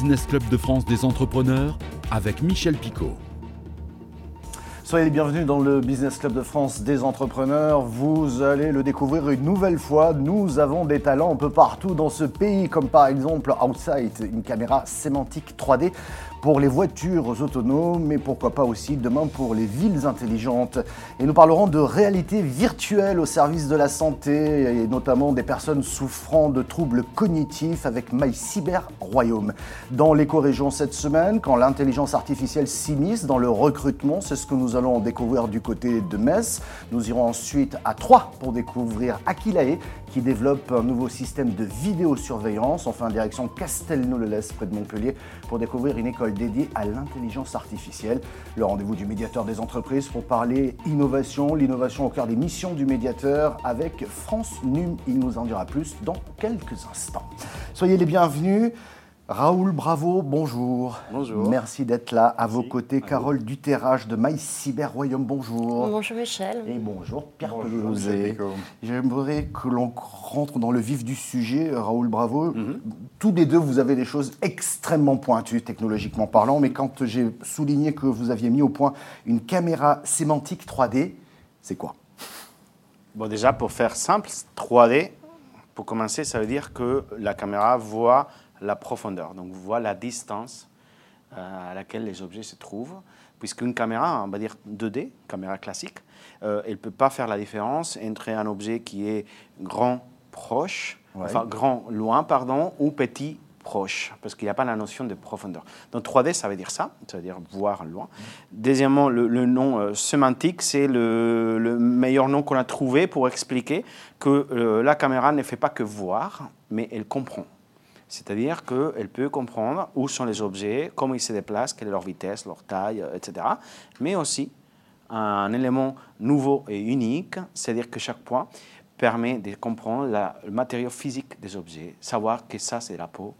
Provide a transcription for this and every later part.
Business Club de France des entrepreneurs avec Michel Picot. Soyez les bienvenus dans le Business Club de France des entrepreneurs. Vous allez le découvrir une nouvelle fois. Nous avons des talents un peu partout dans ce pays, comme par exemple Outside, une caméra sémantique 3D pour les voitures autonomes, mais pourquoi pas aussi demain pour les villes intelligentes. Et nous parlerons de réalité virtuelle au service de la santé et notamment des personnes souffrant de troubles cognitifs avec My Cyber Royaume. Dans l'éco-région cette semaine, quand l'intelligence artificielle s'immisce dans le recrutement, c'est ce que nous allons découvrir du côté de Metz. Nous irons ensuite à Troyes pour découvrir Aquilae qui développe un nouveau système de vidéosurveillance, enfin direction Castelnau-le-Lez près de Montpellier pour découvrir une école dédiée à l'intelligence artificielle. Le rendez-vous du médiateur des entreprises pour parler innovation, l'innovation au cœur des missions du médiateur avec France Num. Il nous en dira plus dans quelques instants. Soyez les bienvenus. Raoul Bravo, bonjour. Bonjour. Merci d'être là. À vos côtés, Carole Duterrage de My Cyber Royaume, bonjour. Bonjour Michel. Et bonjour Pierre. Picot. J'aimerais que l'on rentre dans le vif du sujet, Raoul Bravo. Mhm. Tous les deux, vous avez des choses extrêmement pointues, technologiquement parlant, mais quand j'ai souligné que vous aviez mis au point une caméra sémantique 3D, c'est quoi? Bon, déjà, pour faire simple, 3D, pour commencer, ça veut dire que la caméra voit la profondeur, donc voit la distance euh, à laquelle les objets se trouvent. Puisqu'une caméra, on va dire 2D, caméra classique, euh, elle ne peut pas faire la différence entre un objet qui est grand, proche, Ouais. enfin grand, loin, pardon, ou petit, proche, parce qu'il n'y a pas la notion de profondeur. Donc 3D, ça veut dire ça, ça veut dire voir loin. Deuxièmement, le, le nom euh, sémantique, c'est le, le meilleur nom qu'on a trouvé pour expliquer que euh, la caméra ne fait pas que voir, mais elle comprend. C'est-à-dire qu'elle peut comprendre où sont les objets, comment ils se déplacent, quelle est leur vitesse, leur taille, euh, etc. Mais aussi, un élément nouveau et unique, c'est-à-dire que chaque point permet de comprendre le matériau physique des objets, savoir que ça c'est la peau,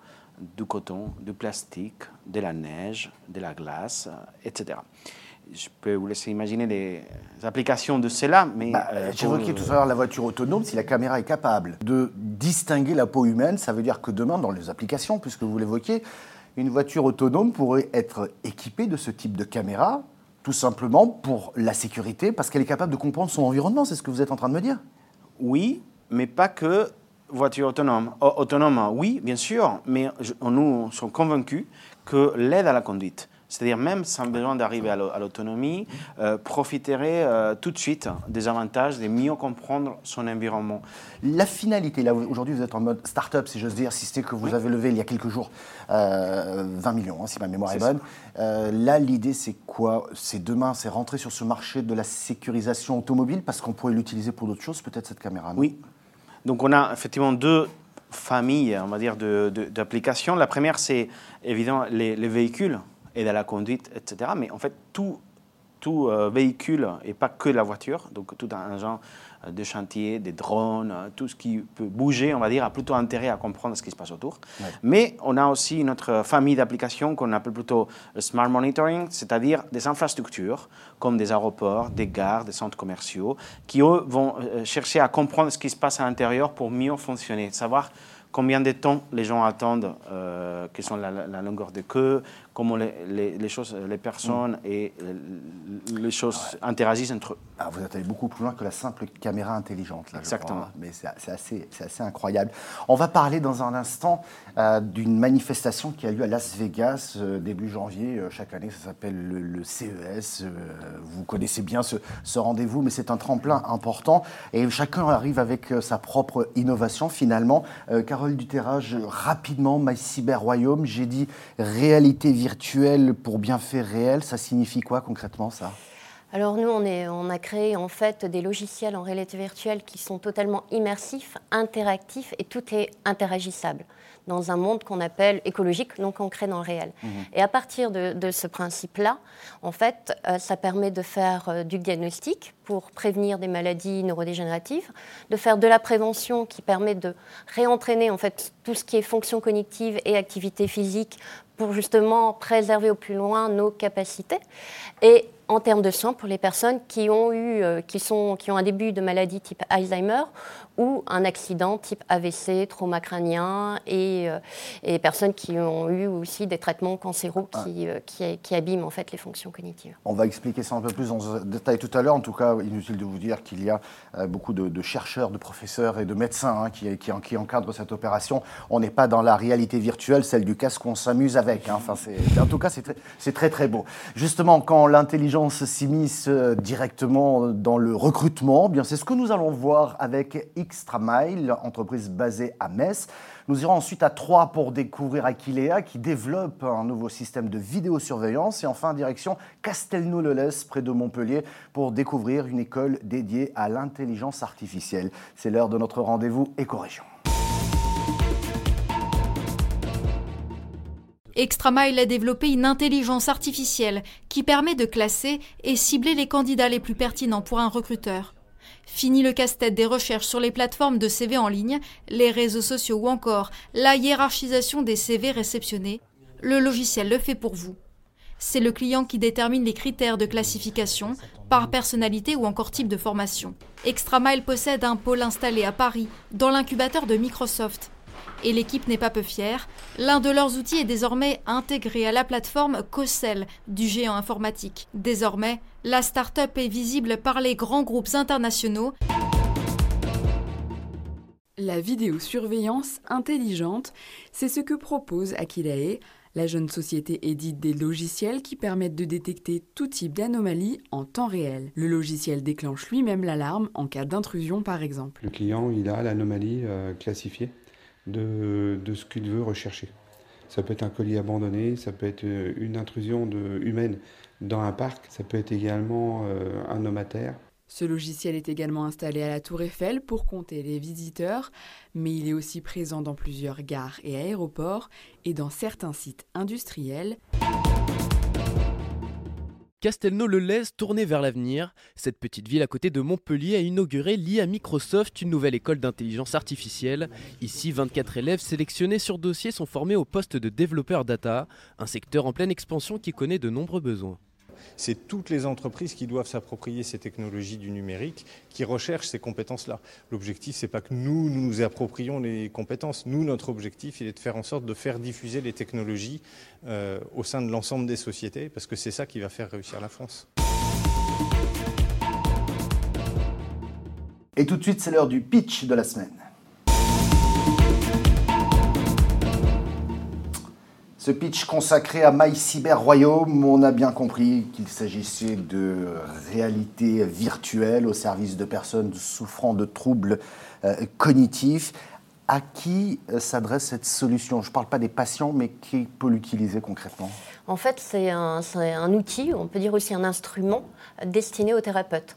du coton, du plastique, de la neige, de la glace, euh, etc. Je peux vous laisser imaginer les applications de cela, mais... Bah, euh, évoqué tout à l'heure la voiture autonome. Si la caméra est capable de distinguer la peau humaine, ça veut dire que demain, dans les applications, puisque vous l'évoquiez, une voiture autonome pourrait être équipée de ce type de caméra, tout simplement pour la sécurité, parce qu'elle est capable de comprendre son environnement. C'est ce que vous êtes en train de me dire Oui, mais pas que voiture autonome. Au- autonome, oui, bien sûr, mais nous sommes convaincus que l'aide à la conduite, c'est-à-dire même sans besoin d'arriver à l'au- à l'autonomie, euh, profiterait euh, tout de suite des avantages de mieux comprendre son environnement. La finalité, là aujourd'hui vous êtes en mode start-up, si j'ose dire, si c'est que vous avez levé il y a quelques jours euh, 20 millions, hein, si ma mémoire est, bonne. Euh, là, l'idée c'est quoi? C'est demain, c'est rentrer sur ce marché de la sécurisation automobile, parce qu'on pourrait l'utiliser pour d'autres choses, peut-être cette caméra. Oui. Donc on a effectivement deux familles, on va dire, de- de- d'applications. La première, c'est évidemment les, les véhicules, aide à la conduite, etc. Mais en fait, tout, tout euh, véhicule, et pas que la voiture, donc tout un genre euh, de chantier, des drones, euh, tout ce qui peut bouger, on va dire, a plutôt intérêt à comprendre ce qui se passe autour. Ouais. Mais on a aussi une autre famille d'applications qu'on appelle plutôt le smart monitoring, c'est-à-dire des infrastructures comme des aéroports, des gares, des centres commerciaux, qui eux vont chercher à comprendre ce qui se passe à l'intérieur pour mieux fonctionner, savoir combien de temps les gens attendent, euh, quelles sont la- la longueur de queue, comment les, les- les choses, les personnes et euh, les choses interagissent entre eux. Ah, vous êtes allé beaucoup plus loin que la simple caméra intelligente. Là, Exactement. crois. Mais c'est assez, incroyable. On va parler dans un instant euh, d'une manifestation qui a lieu à Las Vegas euh, début janvier. Euh, chaque année, ça s'appelle le, le CES. Vous connaissez bien ce, ce rendez-vous, mais c'est un tremplin important. Et chacun arrive avec sa propre innovation finalement. Carole Duterrage, rapidement, My Cyber Royaume, j'ai dit réalité virtuelle pour bien faire réel. Ça signifie quoi concrètement ça? Alors nous, on, on a créé en fait des logiciels en réalité virtuelle qui sont totalement immersifs, interactifs et tout est interagissable dans un monde qu'on appelle écologique, donc ancré dans le réel. Et à partir de, de ce principe-là, en fait, euh, ça permet de faire euh, du diagnostic pour prévenir des maladies neurodégénératives, de faire de la prévention qui permet de réentraîner en fait tout ce qui est fonction cognitive et activité physique pour justement préserver au plus loin nos capacités. Et en termes de soins pour les personnes qui ont, eu, euh, qui, sont, qui ont un début de maladie type Alzheimer ou un accident type AVC, trauma crânien et et, et, personnes qui ont eu aussi des traitements cancéraux qui, qui, qui, abîment en fait les fonctions cognitives. On va expliquer ça un peu plus en détail tout à l'heure. En tout cas, inutile de vous dire qu'il y a beaucoup de, chercheurs, de professeurs et de médecins hein, qui, qui, qui, encadrent cette opération. On n'est pas dans la réalité virtuelle, celle du casque qu'on s'amuse avec. Hein. Enfin, en tout cas, c'est très, très très beau. Justement, quand l'intelligence s'immisce directement dans le recrutement, eh bien c'est ce que nous allons voir avec Xtramile, entreprise basée à Metz. Nous irons ensuite à Troyes pour découvrir Aquilea qui développe un nouveau système de vidéosurveillance et enfin direction Castelnau-le-Lez près de Montpellier pour découvrir une école dédiée à l'intelligence artificielle. C'est l'heure de notre rendez-vous éco-région. ExtraMile a développé une intelligence artificielle qui permet de classer et cibler les candidats les plus pertinents pour un recruteur. Fini le casse-tête des recherches sur les plateformes de CV en ligne, les réseaux sociaux ou encore la hiérarchisation des CV réceptionnés. Le logiciel le fait pour vous. C'est le client qui détermine les critères de classification par personnalité ou encore type de formation. ExtraMile possède un pôle installé à Paris, dans l'incubateur de Microsoft. Et l'équipe n'est pas peu fière. L'un de leurs outils est désormais intégré à la plateforme COSEL du géant informatique. Désormais, la start-up est visible par les grands groupes internationaux. La vidéosurveillance intelligente, c'est ce que propose Aquilae. La jeune société édite des logiciels qui permettent de détecter tout type d'anomalie en temps réel. Le logiciel déclenche lui-même l'alarme en cas d'intrusion par exemple. Le client, il a l'anomalie euh, classifiée de, ce qu'il veut rechercher. Ça peut être un colis abandonné, ça peut être euh, une intrusion de, humaine dans un parc, ça peut être également euh, un homme à terre. Ce logiciel est également installé à la Tour Eiffel pour compter les visiteurs, mais il est aussi présent dans plusieurs gares et aéroports et dans certains sites industriels. Castelnau-le-Lez tourné vers l'avenir. Cette petite ville à côté de Montpellier a inauguré à Microsoft une nouvelle école d'intelligence artificielle. Ici, 24 élèves sélectionnés sur dossier sont formés au poste de développeur data, un secteur en pleine expansion qui connaît de nombreux besoins c'est toutes les entreprises qui doivent s'approprier ces technologies du numérique, qui recherchent ces compétences-là. L'objectif, c'est pas que nous, nous approprions les compétences. Nous, notre objectif, il est de faire en sorte de faire diffuser les technologies euh, au sein de l'ensemble des sociétés, parce que c'est ça qui va faire réussir la France. Et tout de suite, c'est l'heure du pitch de la semaine. Ce pitch consacré à My Cyber Royaume, on a bien compris qu'il s'agissait de réalité virtuelle au service de personnes souffrant de troubles euh, cognitifs. À qui euh, s'adresse cette solution? Je ne parle pas des patients, mais qui peut l'utiliser concrètement? En fait, c'est un, un, outil, on peut dire aussi un instrument destiné aux thérapeutes.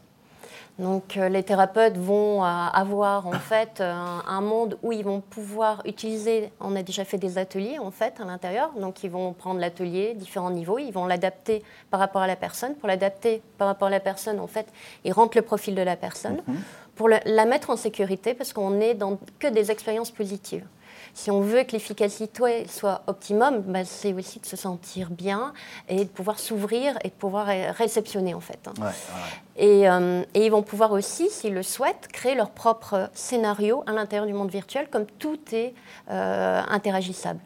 Donc euh, les thérapeutes vont euh, avoir en fait un, monde où ils vont pouvoir utiliser, on a déjà fait des ateliers en fait à l'intérieur, donc ils vont prendre l'atelier, différents niveaux, ils vont l'adapter par rapport à la personne. Pour l'adapter par rapport à la personne, en fait, ils rentrent le profil de la personne mhm. pour la mettre en sécurité parce qu'on n'est dans que des expériences positives si on veut que l'efficacité soit optimum, bah, c'est aussi de se sentir bien et de pouvoir s'ouvrir et de pouvoir réceptionner en fait. Hein. Euh, et, ils vont pouvoir aussi, s'ils le souhaitent, créer leur propre scénario à l'intérieur du monde virtuel, comme tout est euh, interagissable,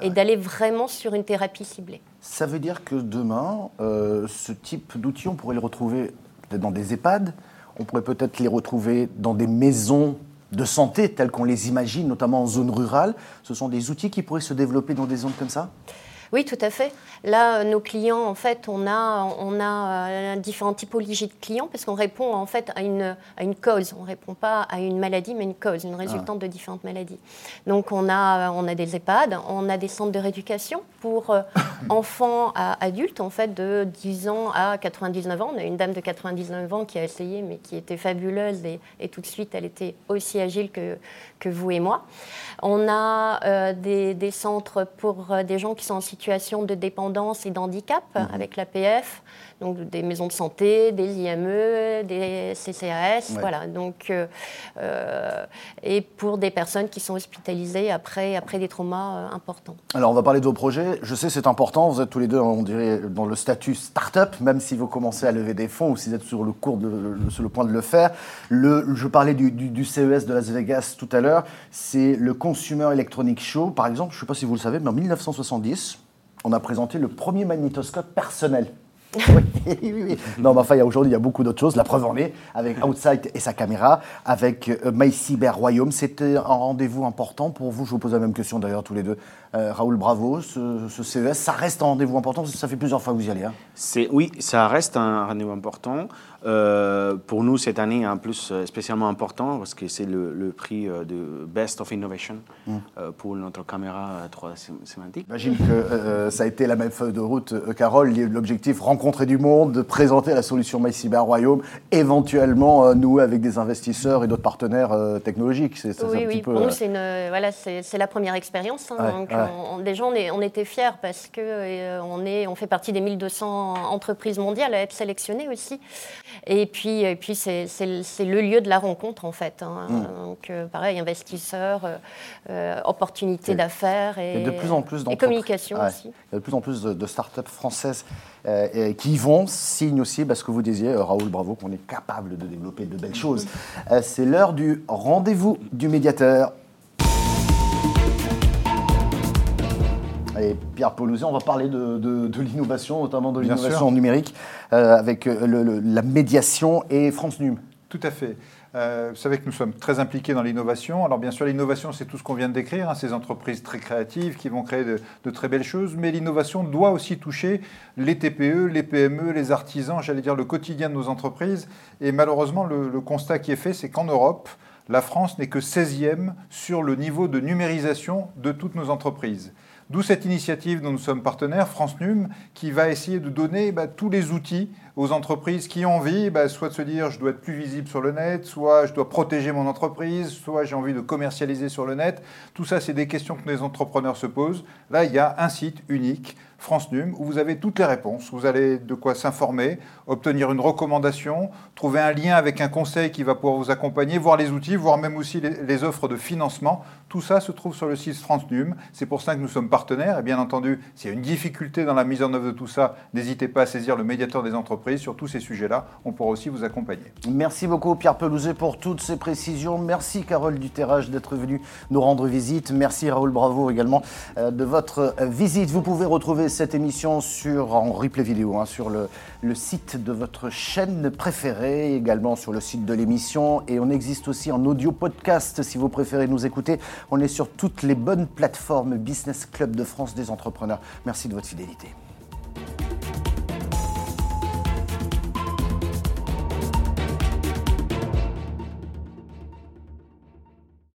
et d'aller vraiment sur une thérapie ciblée. Ça veut dire que demain, euh, ce type d'outils, on pourrait le retrouver peut-être dans des EHPAD, on pourrait peut-être les retrouver dans des maisons de santé tels qu'on les imagine, notamment en zone rurale. Ce sont des outils qui pourraient se développer dans des zones comme ça? Oui, tout à fait. Là, euh, nos clients, en fait, on a, on a euh, différentes typologies de clients parce qu'on répond en fait à une, à une cause. On ne répond pas à une maladie, mais une cause, une résultante ah. de différentes maladies. Donc, on a, on a des EHPAD, on a des centres de rééducation pour euh, enfants à adultes, en fait, de 10 ans à 99 ans. On a une dame de 99 ans qui a essayé, mais qui était fabuleuse et, et tout de suite, elle était aussi agile que, que vous et moi. On a des, des, centres pour des gens qui sont en situation situation de dépendance et d'handicap mhm. avec l'APF, donc des maisons de santé, des IME, des CCAS, voilà. Donc, euh, euh, et pour des personnes qui sont hospitalisées après, après des traumas euh, importants. Alors, on va parler de vos projets. Je sais, c'est important. Vous êtes tous les deux, on dirait, dans le statut start-up, même si vous commencez à lever des fonds ou si vous êtes sur le, cours de, sur le point de le faire. Le, je parlais du, du, CES de Las Vegas tout à l'heure. C'est le Consumer Electronic Show, par exemple. Je ne sais pas si vous le savez, mais en 1970, on a présenté le premier magnétoscope personnel oui, oui, oui. Non, mais enfin, aujourd'hui, il y a beaucoup d'autres choses. La preuve en est, avec Outside et sa caméra, avec euh, My Cyber Royaume. C'était un rendez-vous important pour vous. Je vous pose la même question d'ailleurs, tous les deux. Euh, Raoul, bravo. Ce, CES, ça reste un rendez-vous important Ça fait plusieurs fois que vous y allez. Hein. Oui, ça reste un rendez-vous important. Euh, pour nous, cette année, en plus, euh, spécialement important parce que c'est le, prix euh, de Best of Innovation mm. pour notre caméra 3 sémantique. J'imagine que ça a été la même feuille de route, Carole. L'objectif, rencontrer du monde, présenter la solution My Cyber Royaume, éventuellement nouer avec des investisseurs et d'autres partenaires technologiques. C'est, oui, oui. pour nous, c'est, voilà, c'est, la première expérience. Hein, donc, On, déjà, on, est, on était fiers parce qu'on on fait partie des 1200 entreprises mondiales à être sélectionnées aussi. Et puis, et puis c'est, le lieu de la rencontre, en fait. Hein. Mm. Donc, euh, pareil, investisseurs, euh, euh, opportunités d'affaires et, de plus en plus et communication aussi. Il y a de plus en plus de, start-up françaises qui vont, signe aussi parce que vous disiez, Raoul, bravo, qu'on est capable de développer de belles choses. c'est l'heure du rendez-vous du médiateur. Et Pierre Paulouzet, on va parler de, l'innovation, notamment de l'innovation numérique, euh, avec euh, la médiation et France Num. Tout à fait. Euh, vous savez que nous sommes très impliqués dans l'innovation. Alors bien sûr, l'innovation, c'est tout ce qu'on vient de décrire, hein, ces entreprises très créatives qui vont créer de, très belles choses, mais l'innovation doit aussi toucher les TPE, les PME, les artisans, j'allais dire le quotidien de nos entreprises. Et malheureusement, le, le constat qui est fait, c'est qu'en Europe, la France n'est que 16e sur le niveau de numérisation de toutes nos entreprises. D'où cette initiative dont nous sommes partenaires, France Num, qui va essayer de donner bah, tous les outils aux entreprises qui ont envie, bah, soit de se dire je dois être plus visible sur le net, soit je dois protéger mon entreprise, soit j'ai envie de commercialiser sur le net. Tout ça, c'est des questions que les entrepreneurs se posent. Là, il y a un site unique France Num, où vous avez toutes les réponses. Vous allez de quoi s'informer, obtenir une recommandation, trouver un lien avec un conseil qui va pouvoir vous accompagner, voir les outils, voir même aussi les, offres de financement. Tout ça se trouve sur le site France Num. C'est pour ça que nous sommes partenaires. Et bien entendu, s'il y a une difficulté dans la mise en œuvre de tout ça, n'hésitez pas à saisir le médiateur des entreprises. Sur tous ces sujets-là, on pourra aussi vous accompagner. Merci beaucoup Pierre Pelouzet pour toutes ces précisions. Merci Carole Duterrage d'être venue nous rendre visite. Merci Raoul Bravo également euh, de votre visite. Vous pouvez retrouver cette émission sur, en replay vidéo hein, sur le, le, site de votre chaîne préférée, également sur le site de l'émission. Et on existe aussi en audio podcast si vous préférez nous écouter. On est sur toutes les bonnes plateformes Business De France des entrepreneurs. Merci de votre fidélité.